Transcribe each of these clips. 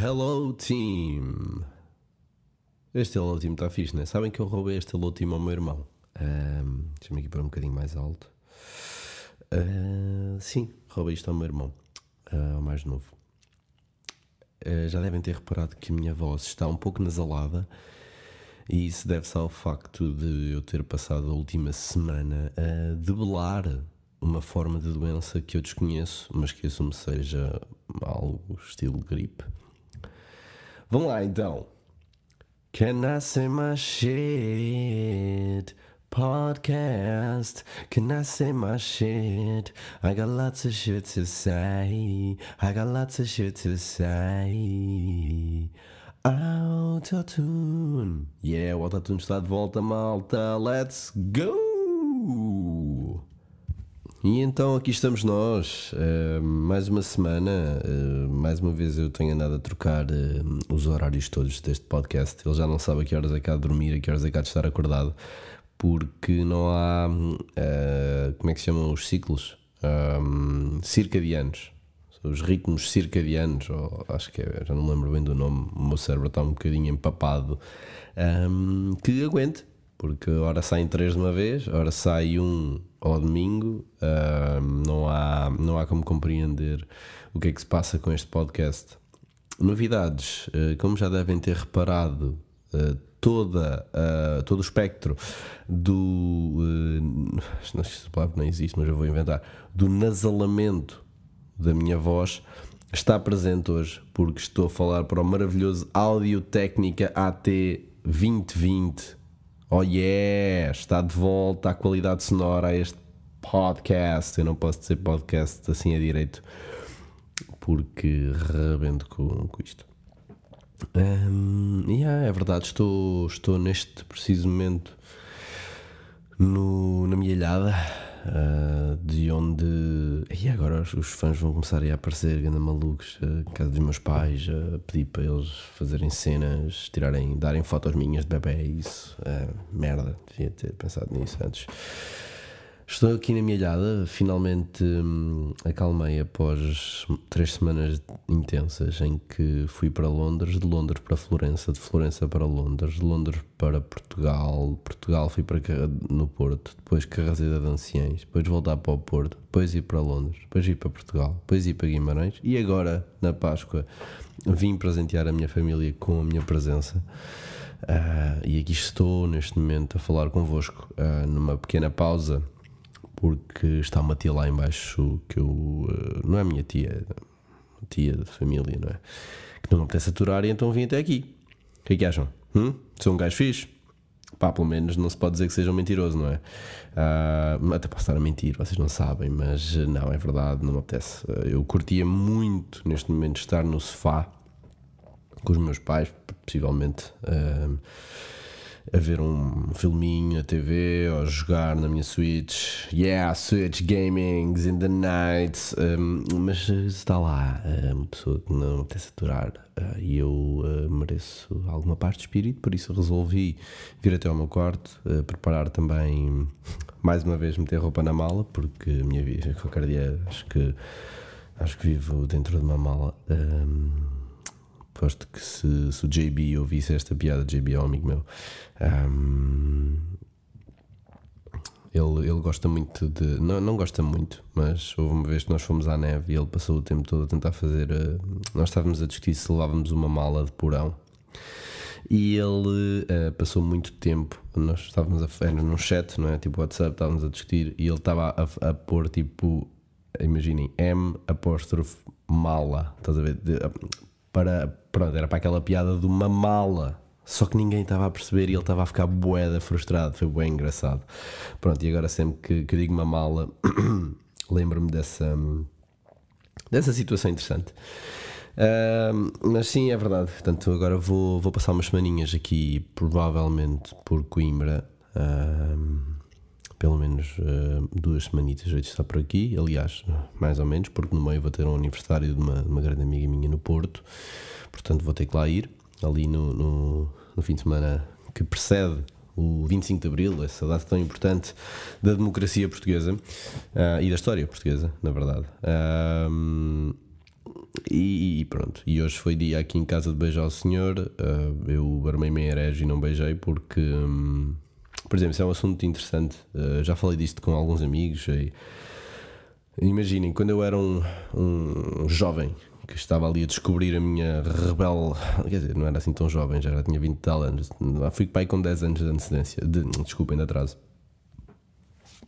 Hello Team! Este Hello Team está fixe, né? Sabem que eu roubei este Hello Team ao meu irmão. Um, Deixa-me aqui para um bocadinho mais alto. Uh, sim, roubei isto ao meu irmão, uh, ao mais novo. Uh, já devem ter reparado que a minha voz está um pouco nasalada e isso deve-se ao facto de eu ter passado a última semana a debelar uma forma de doença que eu desconheço, mas que assumo seja algo estilo gripe. Vamos lá então. Can I say my shit? Podcast. Can I say my shit? I got lots of shit to say. I got lots of shit to say. Autotune. Yeah, o Autotune está de volta, malta. Let's go! E então aqui estamos nós, uh, mais uma semana, uh, mais uma vez eu tenho andado a trocar uh, os horários todos deste podcast. Ele já não sabe a que horas é há de dormir, a que horas é há de estar acordado, porque não há, como é que se chamam os ciclos? Circadianos, os ritmos circadianos, ou acho que é, já não lembro bem do nome, o meu cérebro está um bocadinho empapado, um, que aguente, porque ora saem três de uma vez, ora sai um ao domingo, uh, não, há, não há como compreender o que é que se passa com este podcast. Novidades, uh, como já devem ter reparado, uh, toda, todo o espectro do. não sei se palavra não existe, mas eu vou inventar. Do nasalamento da minha voz está presente hoje, porque estou a falar para o maravilhoso Audio Técnica AT 2020 Oh yeah, está de volta a qualidade sonora a este podcast. Eu não posso dizer podcast assim a direito porque rebento com, com isto. Um, yeah, é verdade, estou, estou neste preciso momento no, na minha ilhada uh, de onde. E agora os, fãs vão começar a aparecer, ganda malucos, uh, em casa dos meus pais, a uh, pedir para eles fazerem cenas, tirarem, darem fotos minhas de bebê. Isso, uh, merda, devia ter pensado nisso antes. Estou aqui na minha ilhada, finalmente hum, acalmei após três semanas intensas em que fui para Londres, de Londres para Florença, de Florença para Londres, de Londres para Portugal, Portugal fui para no Porto, depois Carraseda de Anciães, depois voltar para o Porto, depois ir para Londres, depois ir para Portugal, depois ir para Guimarães e agora, na Páscoa, vim presentear a minha família com a minha presença. Uh, e aqui estou neste momento a falar convosco uh, numa pequena pausa porque está uma tia lá embaixo que eu. Eh, não é minha tia, tia de família, não é? Que não me apetece aturar e então vim até aqui. O que é que acham? Hum? Sou um gajo fixe? Pá, pelo menos não se pode dizer que seja um mentiroso, não é? Uh, até posso estar a mentir, vocês não sabem, mas não, é verdade, não me apetece. Eu curtia muito neste momento estar no sofá com os meus pais, possivelmente. Uh, a ver um filminho na TV ou jogar na minha Switch. Yeah, Switch Gamings in the night. Um, mas está lá eh, uma pessoa que não tem aturar uh, e eu uh, mereço alguma parte de espírito, por isso resolvi vir até ao meu quarto, uh, preparar também, mais uma vez, meter roupa na mala, porque a minha vida, qualquer dia, acho que, acho que vivo dentro de uma mala. Um, Aposto que se, se o JB ouvisse esta piada, JB é um amigo meu, um, ele, ele gosta muito de. Não, não gosta muito, mas houve uma vez que nós fomos à neve e ele passou o tempo todo a tentar fazer. Uh, nós estávamos a discutir se levávamos uma mala de porão. E ele uh, passou muito tempo. Nós estávamos a. Era num chat, não é? Tipo WhatsApp, estávamos a discutir e ele estava a, a pôr tipo. Imaginem, M apóstrofe mala. Estás a ver? De, para, pronto, era para aquela piada de uma mala. Só que ninguém estava a perceber e ele estava a ficar boeda frustrado. Foi bem engraçado. Pronto, e agora sempre que, que digo uma mala, lembro-me dessa, dessa situação interessante. Uh, mas sim, é verdade. Portanto, agora vou, vou passar umas semaninhas aqui, provavelmente por Coimbra. Uh, pelo menos uh, duas semanitas de estar por aqui. Aliás, mais ou menos, porque no meio vou ter um aniversário de uma, de uma grande amiga minha no Porto. Portanto, vou ter que lá ir. Ali no, no, no fim de semana que precede o 25 de Abril, essa data tão importante da democracia portuguesa uh, e da história portuguesa, na verdade. Uh, e, e, pronto. E hoje foi dia aqui em casa de beijar o senhor. Uh, eu armei-me em herege e não beijei porque, um, por exemplo, isso é um assunto interessante. Uh, já falei disto com alguns amigos. E, imaginem, quando eu era um, um jovem que estava ali a descobrir a minha rebel. Quer dizer, não era assim tão jovem, já tinha 20 tal anos. Fui pai com 10 anos de antecedência. De, desculpem, de atraso.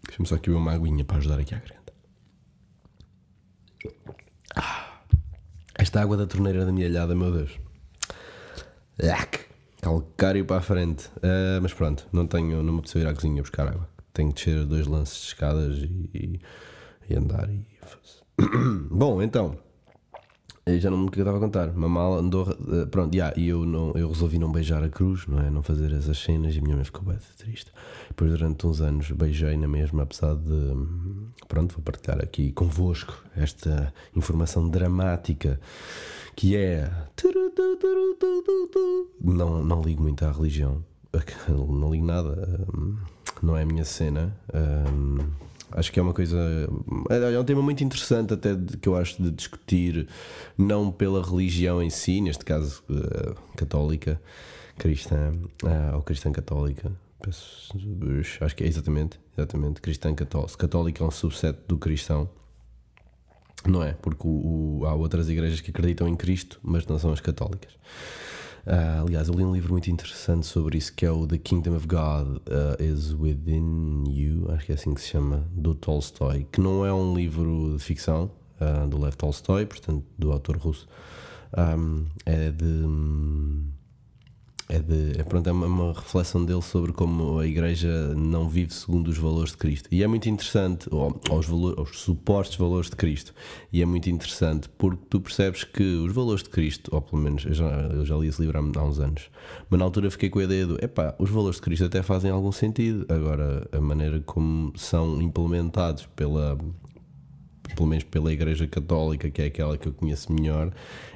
Deixa-me só aqui uma aguinha para ajudar aqui à garganta. Ah, esta água da torneira da minha alhada, meu Deus. Yac, calcário para a frente. Uh, mas pronto, não tenho, não me preciso ir à cozinha buscar água. Tenho que descer dois lances de escadas e, e, andar. E... Bom, então. Eu já não me estava a contar. Mamala andou. Uh, pronto, yeah, e eu, não, eu resolvi não beijar a cruz, não é? Não fazer essas cenas e a minha mãe ficou bem triste. Depois, durante uns anos, beijei na mesma, apesar de. Pronto, vou partilhar aqui convosco esta informação dramática que é. Não, não ligo muito à religião. Não ligo nada. Não é a minha cena. Acho que é uma coisa. É, um tema muito interessante, até que eu acho de discutir, não pela religião em si, neste caso uh, católica, cristã, uh, ou cristã católica. acho que é exatamente, exatamente, cristã católica. Católica é um subset do cristão, não é? Porque o, o, há outras igrejas que acreditam em Cristo, mas não são as católicas. Uh, aliás, eu li um livro muito interessante sobre isso que é o The Kingdom of God uh, is Within You, acho que é assim que se chama, do Tolstói, que não é um livro de ficção uh, do Lev Tolstói, portanto, do autor russo. Um, é de é, de, é, pronto, é uma, uma, reflexão dele sobre como a Igreja não vive segundo os valores de Cristo. E é muito interessante, ou, ou os, valores, os supostos valores de Cristo. E é muito interessante porque tu percebes que os valores de Cristo, ou pelo menos eu já, eu já li esse livro há, há uns anos, mas na altura fiquei com a ideia do epá, os valores de Cristo até fazem algum sentido. Agora, a maneira como são implementados pela pelo menos pela Igreja Católica, que é aquela que eu conheço melhor,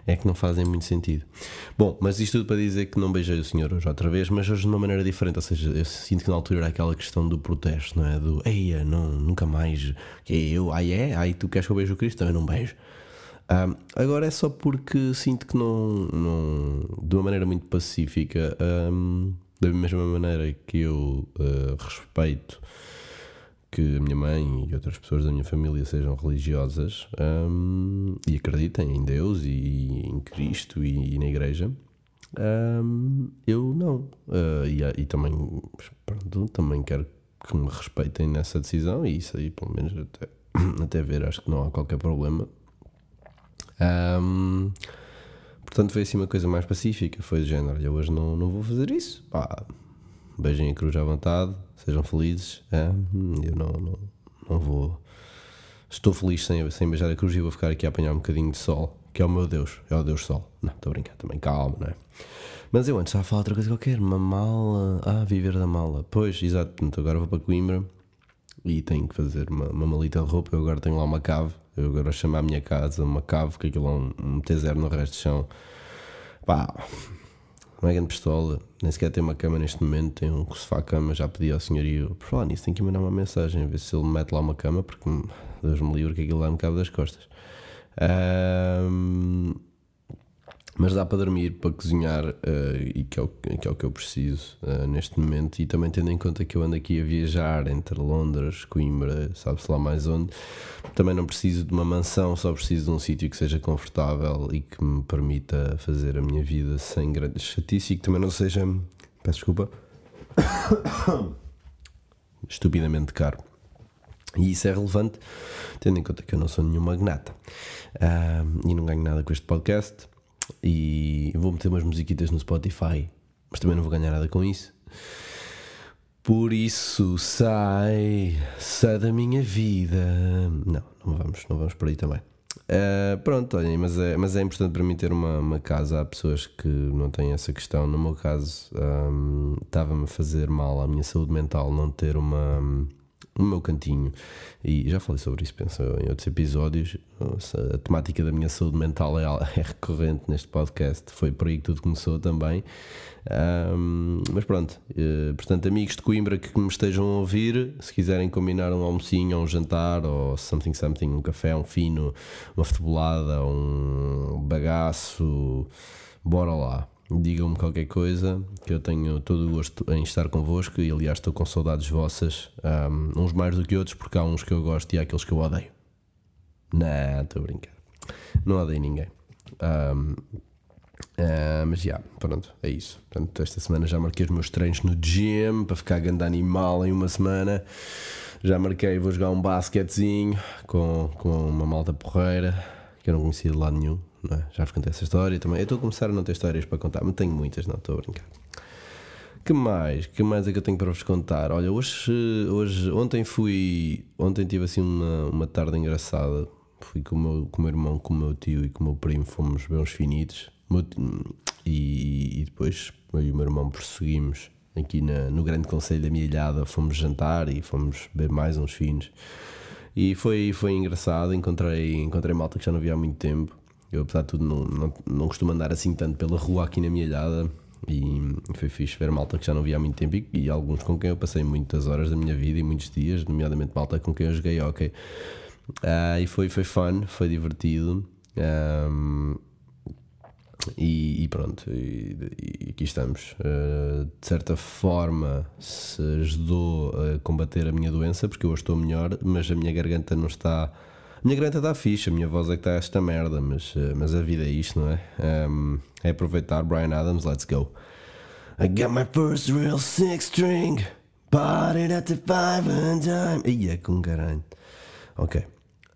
é que não fazem muito sentido. Bom, mas isto tudo para dizer que não beijei o Senhor hoje outra vez, mas hoje de uma maneira diferente. Ou seja, eu sinto que na altura era aquela questão do protesto, não é? Do eia, não, nunca mais. Que eu, ai é, ai tu queres que eu beijo o Cristo? Também não beijo. Agora é só porque sinto que não, não de uma maneira muito pacífica, um, da mesma maneira que eu uh, respeito que a minha mãe e outras pessoas da minha família sejam religiosas um, e acreditem em Deus e em Cristo e, e na Igreja. Um, eu não. Uh, e, e, também, pronto, também quero que me respeitem nessa decisão e isso aí, pelo menos, até, até ver, acho que não há qualquer problema. Um, portanto, foi assim uma coisa mais pacífica. Foi do género: eu hoje não, não vou fazer isso. Pá, beijem a cruz à vontade, sejam felizes. É? Eu não, não, não vou. Estou feliz sem, sem beijar a cruz e vou ficar aqui a apanhar um bocadinho de sol, que é o meu Deus, é o Deus Sol. Não, estou a brincar também, calma, não é? Mas eu antes estava a falar outra coisa qualquer, uma mala. Ah, viver da mala. Pois, exato, portanto, agora vou para Coimbra e tenho que fazer uma, uma malita de roupa. Eu agora tenho lá uma cave, eu agora chamo a minha casa uma cave, que aquilo é um, um T0 no resto do chão. Pá, uma grande pistola, nem sequer tem uma cama neste momento, tem um sofá-cama, já pedi ao senhorio, por falar nisso, tenho que mandar uma mensagem, ver se ele me mete lá uma cama, porque Deus me livre que aquilo lá me cabe das costas. Um, mas dá para dormir, para cozinhar, uh, e que é, o, que é o que eu preciso uh, neste momento. E também tendo em conta que eu ando aqui a viajar entre Londres, Coimbra, sabe-se lá mais onde, também não preciso de uma mansão, só preciso de um sítio que seja confortável e que me permita fazer a minha vida sem grandes chatice e que também não seja, peço desculpa, estupidamente caro. E isso é relevante, tendo em conta que eu não sou nenhum magnata uh, e não ganho nada com este podcast e vou meter umas musiquitas no Spotify, mas também não vou ganhar nada com isso. Por isso sai, sai da minha vida. Não, não vamos, não vamos por aí também. Uh, pronto, olhem, mas é, mas é importante para mim ter uma, uma casa. Há pessoas que não têm essa questão. No meu caso, um, estava-me a fazer mal à minha saúde mental não ter uma, o meu cantinho. E já falei sobre isso, penso, em outros episódios. A temática da minha saúde mental é, é recorrente neste podcast. Foi por aí que tudo começou também. Um, mas pronto, uh, portanto, amigos de Coimbra que me estejam a ouvir, se quiserem combinar um almocinho, ou um jantar, ou something, something, um café, um fino, uma futebolada, um bagaço, bora lá digam-me qualquer coisa, que eu tenho todo o gosto em estar convosco e aliás estou com saudades vossas, um, uns mais do que outros, porque há uns que eu gosto e há aqueles que eu odeio. Não, estou a brincar. Não odeio ninguém. Um, uh, mas já, yeah, pronto, é isso. Portanto, esta semana já marquei os meus treinos no gym para ficar grande animal em uma semana. Já marquei, vou jogar um basquetezinho com, com uma malta porreira que eu não conhecia de lado nenhum não é? Já vos contei essa história também. Eu estou a começar a não ter histórias para contar, mas tenho muitas, não estou a brincar. Que mais? Que mais é que eu tenho para vos contar? Olha, hoje, hoje ontem fui. Ontem tive assim uma, uma tarde engraçada. Fui com o, meu, com o meu irmão, com o meu tio e com o meu primo, fomos ver uns finitos. E, e depois eu e o meu irmão prosseguimos aqui na, no Grande Conselho da Milhada. Fomos jantar e fomos ver mais uns finos. E foi, foi engraçado. Encontrei, encontrei malta que já não via há muito tempo. Eu, apesar de tudo, não, não, não costumo andar assim tanto pela rua aqui na minha ilhada. E foi fixe ver malta que já não via há muito tempo e, e, alguns com quem eu passei muitas horas da minha vida e muitos dias, nomeadamente malta com quem eu joguei hockey. Uh, e foi, foi fun, foi divertido. Um, e, e, pronto, e, e aqui estamos. Uh, de certa forma, se ajudou a combater a minha doença, porque eu hoje estou melhor, mas a minha garganta não está minha garganta está fixe, a minha voz é que está esta merda, mas, eh, mas a vida é isto, não é? Um, é aproveitar Brian Adams, let's go. I got my first real six string, bought it at the five and dime. Ia com caralho. Ok.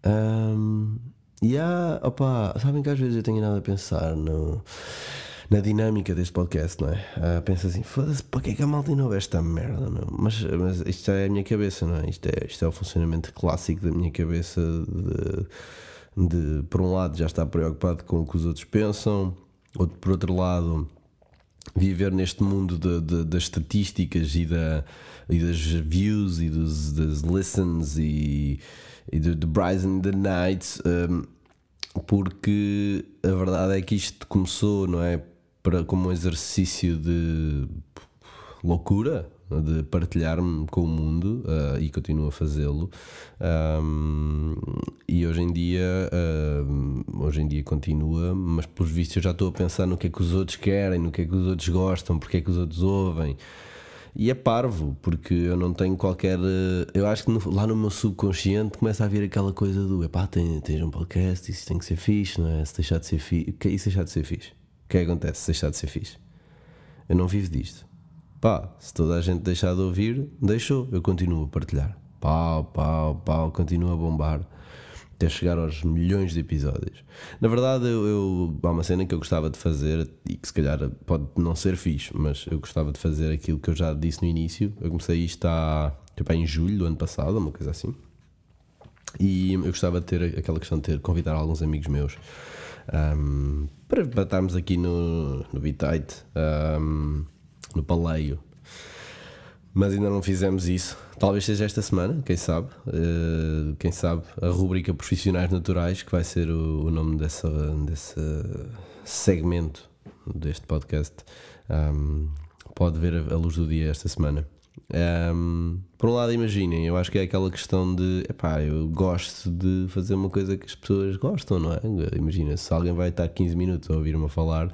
Um, e yeah, opa, sabem que às vezes eu tenho nada a pensar no na dinâmica deste podcast, não é? Uh, pensa assim, foda-se, para que é que a malta não esta merda, não? Mas, mas isto é a minha cabeça, não é? Isto é, isto é o funcionamento clássico da minha cabeça de, de, por um lado, já estar preocupado com o que os outros pensam, outro, por outro lado, viver neste mundo de, de, das estatísticas e, da, e das views e dos, das listens e, e do, do Bryson the Nights. Um, porque a verdade é que isto começou, não é? Para, como um exercício de loucura, de partilhar-me com o mundo uh, e continuo a fazê-lo um, e hoje em dia uh, hoje em dia continua mas pelos vistos eu já estou a pensar no que é que os outros querem no que é que os outros gostam porque é que os outros ouvem e é parvo porque eu não tenho qualquer eu acho que no, lá no meu subconsciente começa a vir aquela coisa do epá, tens, tens um podcast isso tem que ser fixe não é? se deixar de ser fixe que é isso deixar de ser fixe o que é que acontece se deixar de ser fixe? Eu não vivo disto. Pá, se toda a gente deixar de ouvir, deixou, eu continuo a partilhar. Pau, pau, pau, continuo a bombar até chegar aos milhões de episódios. Na verdade, eu, eu, há uma cena que eu gostava de fazer e que se calhar pode não ser fixe, mas eu gostava de fazer aquilo que eu já disse no início. Eu comecei isto há, tipo, em julho do ano passado, uma coisa assim. E eu gostava de ter aquela questão de ter convidar alguns amigos meus um, para, estarmos aqui no, no Bitite, um, no Paleio. Mas ainda não fizemos isso. Talvez seja esta semana, quem sabe? Uh, quem sabe a rubrica Profissionais Naturais, que vai ser o, o nome dessa, desse segmento deste podcast, um, pode ver a, a luz do dia esta semana. Um, por um lado, imaginem, eu acho que é aquela questão de epá, eu gosto de fazer uma coisa que as pessoas gostam, não é? Imagina, se alguém vai estar 15 minutos a ouvir-me a falar,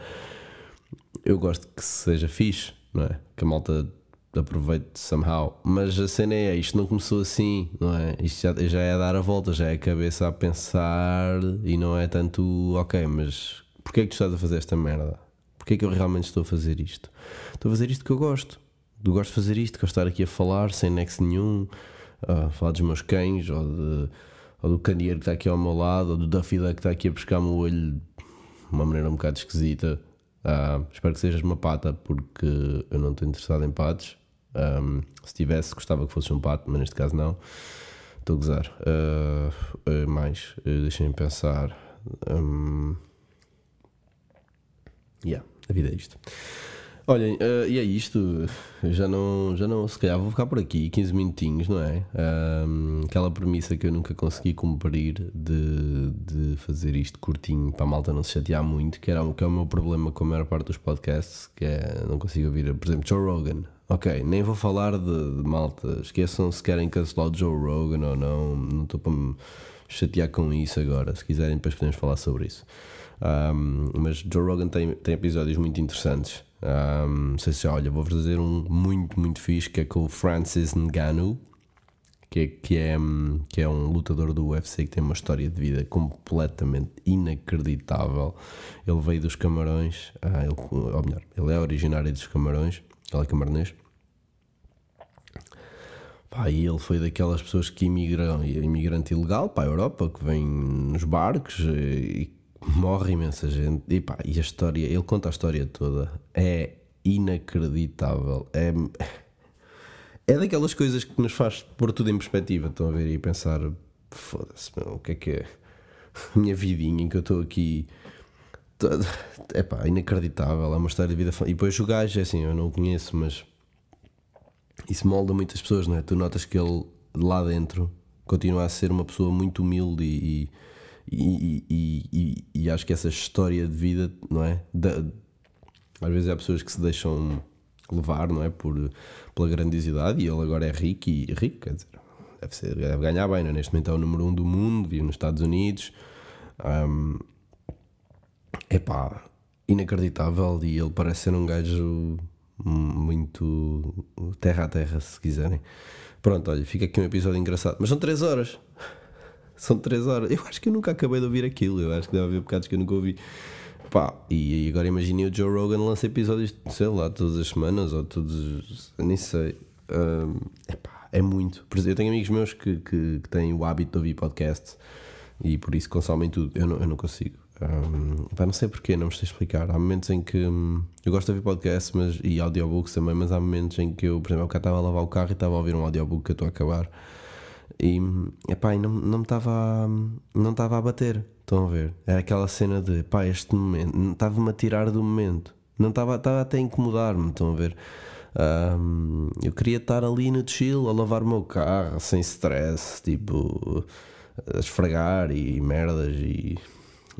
eu gosto que seja fixe, não é? Que a malta aproveite somehow. Mas a cena é isto não começou assim, não é? Isto já, já é dar a volta, já é a cabeça a pensar e não é tanto, ok, mas porquê é que tu estás a fazer esta merda? Porquê é que eu realmente estou a fazer isto? Estou a fazer isto que eu gosto eu gosto de fazer isto, gosto de estar aqui a falar sem nexo nenhum, a falar dos meus cães, ou, de, ou do candeeiro que está aqui ao meu lado, ou do Duffy que está aqui a pescar-me o olho de uma maneira um bocado esquisita. Uh, espero que sejas uma pata, porque eu não estou interessado em patos. Um, se tivesse, gostava que fosse um pato, mas neste caso não. Estou a gozar. Uh, mais, uh, deixem-me pensar. Um, yeah, a vida é isto. Olhem, uh, e é isto. Já não, já não, se calhar vou ficar por aqui, 15 minutinhos, não é? Aquela premissa que eu nunca consegui cumprir de, de fazer isto curtinho para a malta não se chatear muito, que, era, que é o meu problema com a maior parte dos podcasts, que é não consigo ouvir, por exemplo, Joe Rogan. Ok, nem vou falar de, de malta, esqueçam se querem cancelar o Joe Rogan ou não, não estou para chatear com isso agora. Se quiserem, depois podemos falar sobre isso. Um, mas Joe Rogan tem, tem episódios muito interessantes. Um, não sei se olha, vou fazer um muito, muito fixe que é com o Francis Ngannou, que é, que, é, que é um lutador do UFC que tem uma história de vida completamente inacreditável. Ele veio dos Camarões, ah, ele, ou melhor, ele é originário dos Camarões, ele é camaronês. Pá, e ele foi daquelas pessoas que imigram, imigrante ilegal para a Europa, que vem nos barcos e morre imensa gente. E, pá, e a história, ele conta a história toda. É inacreditável. É, é daquelas coisas que nos faz pôr tudo em perspectiva. Estão a ver e pensar: foda-se, o que é que é a minha vidinha em que eu estou aqui. É pá, inacreditável. É uma história de vida. E depois o gajo, é assim, eu não o conheço, mas isso molda muitas pessoas, não é? Tu notas que ele lá dentro continua a ser uma pessoa muito humilde e, e, e, e, e, acho que essa história de vida, não é? Da, às vezes há pessoas que se deixam levar, não é? Por, pela grandiosidade e ele agora é rico e rico, quer dizer, deve, ser, deve ganhar bem, não é? Neste momento é o número um do mundo, vive nos Estados Unidos. Um, epá, inacreditável e ele parece ser um gajo muito terra a terra, se quiserem. Pronto, olha, fica aqui um episódio engraçado, mas são 3 horas. São 3 horas. Eu acho que eu nunca acabei de ouvir aquilo. Eu acho que deve haver bocados que eu nunca ouvi. Pá, e agora imagine o Joe Rogan lança episódios, sei lá, todas as semanas ou todos. Nem sei. Um, epá, é muito. Eu tenho amigos meus que, que, que, têm o hábito de ouvir podcasts e por isso consomem tudo. Eu não, eu não consigo. Um, pá, não sei porquê, não me sei explicar. Há momentos em que hum, eu gosto de ouvir podcasts mas, e audiobooks também, mas há momentos em que eu, por exemplo, eu estava a lavar o carro e estava a ouvir um audiobook que eu estou a acabar e, epá, e não, não me estava não estava a bater. Estão a ver? Era aquela cena de pá, este momento estava-me a tirar do momento, não estava, estava até a incomodar-me. Estão a ver? Um, eu queria estar ali no chill a lavar o meu carro sem stress, tipo a esfregar e merdas. E,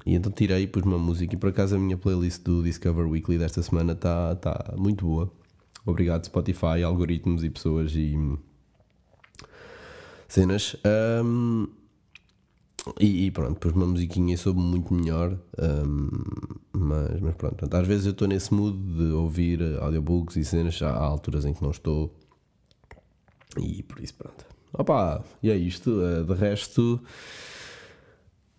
e então tirei e pus uma música. E por acaso a minha playlist do Discover Weekly desta semana está tá muito boa. Obrigado, Spotify, algoritmos e pessoas. E cenas. Um, e, e, pronto, pus uma musiquinha e soube muito melhor. Um, mas, mas pronto, às vezes eu estou nesse mood de ouvir audiobooks e cenas, há alturas em que não estou. E por isso, pronto. Opa, e é isto. Uh, de resto,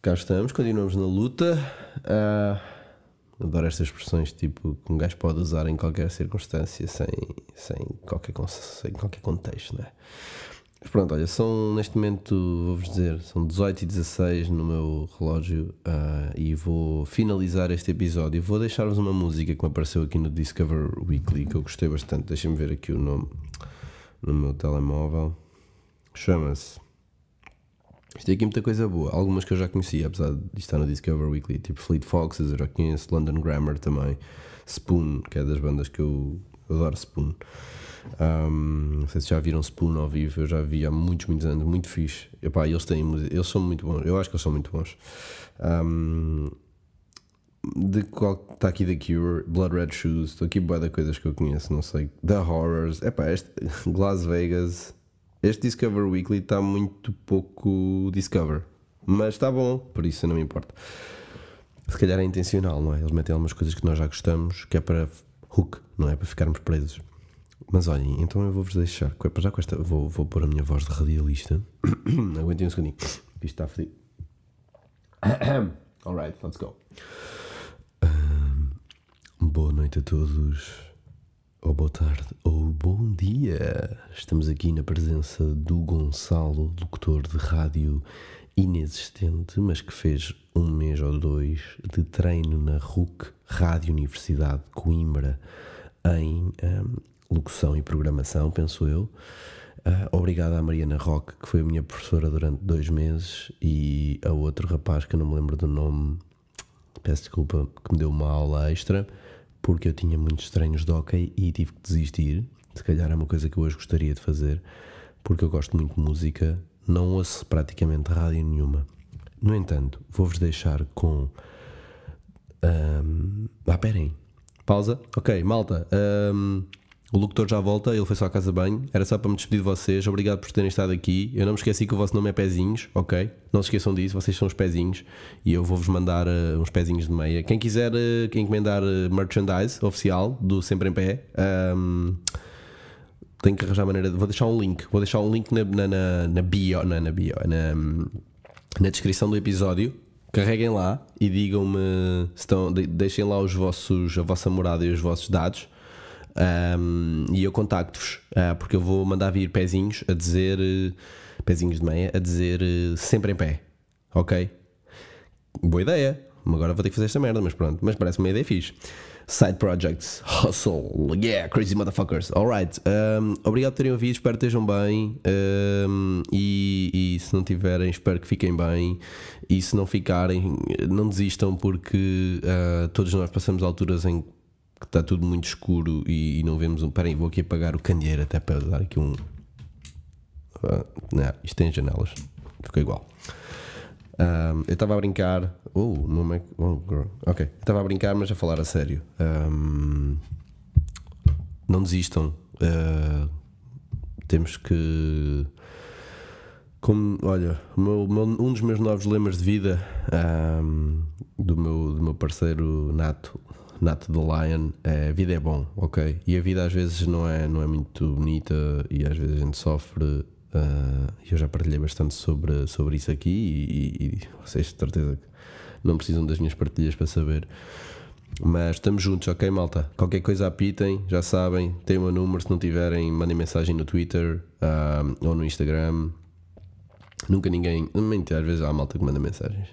cá estamos, continuamos na luta. Uh, adoro estas expressões tipo que um gajo pode usar em qualquer circunstância, sem, sem, qualquer, sem qualquer contexto, não é? Pronto, olha, são neste momento, vou-vos dizer, são 18 e 16 no meu relógio uh, e vou finalizar este episódio. Vou deixar-vos uma música que me apareceu aqui no Discover Weekly que eu gostei bastante. Deixem-me ver aqui o nome no meu telemóvel. Chama-se. Isto tem aqui muita coisa boa. Algumas que eu já conhecia, apesar de estar no Discover Weekly, tipo Fleet Foxes, eu já conheço, London Grammar também, Spoon, que é das bandas que eu adoro Spoon. Um, não sei se já viram Spoon ao vivo, eu já vi há muitos, muitos anos, muito fixe. Epá, eles, têm, eles são muito bons, eu acho que eles são muito bons. Um, de qual está aqui The Cure, Blood Red Shoes, estou aqui boa de coisas que eu conheço, não sei. The Horrors, epá, este Las Vegas, este Discover Weekly está muito pouco Discover, mas está bom, por isso não me importa. Se calhar é intencional, não é? Eles metem algumas coisas que nós já gostamos, que é para hook, não é? Para ficarmos presos. Mas olhem, então eu vou-vos deixar. Já com esta. Vou, vou pôr a minha voz de radialista. Aguentem um segundinho. Isto está fedido. Alright, let's go. Um, boa noite a todos. Ou boa tarde, ou bom dia. Estamos aqui na presença do Gonçalo, locutor de rádio inexistente, mas que fez um mês ou dois de treino na RUC, Rádio Universidade de Coimbra, em um, locução e programação, penso eu. Uh, obrigado à Mariana Roque, que foi a minha professora durante dois meses, e a outro rapaz que eu não me lembro do nome, peço desculpa, que me deu uma aula extra, porque eu tinha muitos treinos de hockey e tive que desistir. Se calhar é uma coisa que eu hoje gostaria de fazer, porque eu gosto muito de música, não ouço praticamente rádio nenhuma. No entanto, vou-vos deixar com. Um... Ah, perem. Pausa. Ok, malta. Um... O locutor já volta, ele foi só à casa de banho. Era só para me despedir de vocês. Obrigado por terem estado aqui. Eu não me esqueci que o vosso nome é Pezinhos, ok? Não se esqueçam disso, vocês são os Pezinhos. E eu vou-vos mandar uh, uns pezinhos de meia. Quem quiser uh, encomendar uh, merchandise oficial do Sempre em Pé, um, tenho que arranjar maneira. De, vou deixar um link. Vou deixar um link na, na, na, na bio, na, na bio, na, na descrição do episódio carreguem lá e digam-me estão, deixem lá os vossos, a vossa morada e os vossos dados um, e eu contacto-vos, uh, porque eu vou mandar vir pezinhos a dizer, pezinhos de meia, a dizer sempre em pé, ok? Boa ideia, agora vou ter que fazer esta merda, mas pronto, mas parece uma ideia fixe. Side projects, hustle, yeah, crazy motherfuckers. Alright, um, obrigado por terem ouvido, espero que estejam bem. Um, e, e, se não tiverem, espero que fiquem bem. E se não ficarem, não desistam, porque uh, todos nós passamos alturas em que está tudo muito escuro e, e não vemos um. Peraí, vou aqui apagar o candeeiro até para dar aqui um. Uh, não, isto tem janelas, ficou igual. Um, eu estava a brincar. Oh, não é. Oh, girl. Ok, estava a brincar, mas a falar a sério. Um, não desistam. Uh, temos que. Como, olha, meu, meu, um dos meus novos lemas de vida um, do, meu, do meu parceiro Nato Nato the Lion, é, a vida é bom, ok? E a vida às vezes não é, não é muito bonita e às vezes a gente sofre. Uh, eu já partilhei bastante sobre, sobre isso aqui e, e, vocês de certeza que não precisam das minhas partilhas para saber. Mas estamos juntos, ok, malta? Qualquer coisa apitem, já sabem, tem o meu número. Se não tiverem, mandem mensagem no Twitter uh, ou no Instagram. Nunca ninguém. Mentira, às vezes há malta que manda mensagens.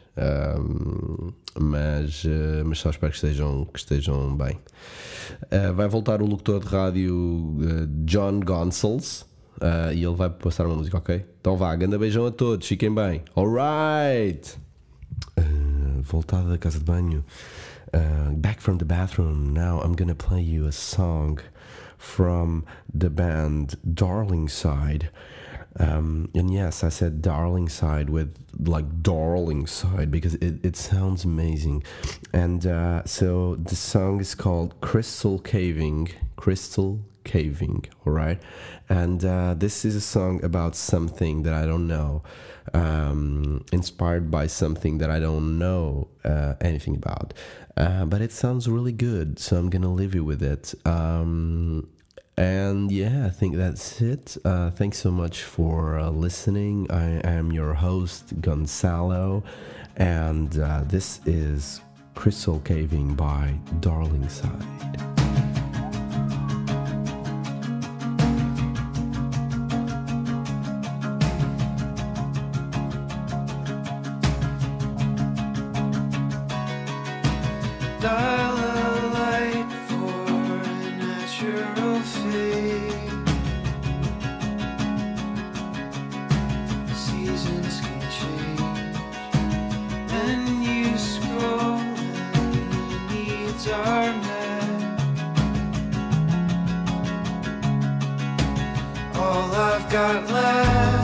Mas, uh, mas só espero que estejam, que estejam bem. Uh, vai voltar o locutor de rádio uh, John Gonçalves e ele vai passar uma música, ok? Então vá, grande beijão a todos, fiquem bem. Alright! voltada da casa de banho. back from the bathroom. Now I'm gonna play you a song from the band Darling Side. Um, and yes, I said darling side with like darling side because it, it sounds amazing. And uh, so the song is called Crystal Caving. Crystal Caving, all right? And uh, this is a song about something that I don't know, um, inspired by something that I don't know uh, anything about. Uh, but it sounds really good, so I'm gonna leave you with it. Um, and yeah, I think that's it. Uh, thanks so much for uh, listening. I am your host, Gonzalo, and uh, this is Crystal Caving by Darling Side. got left.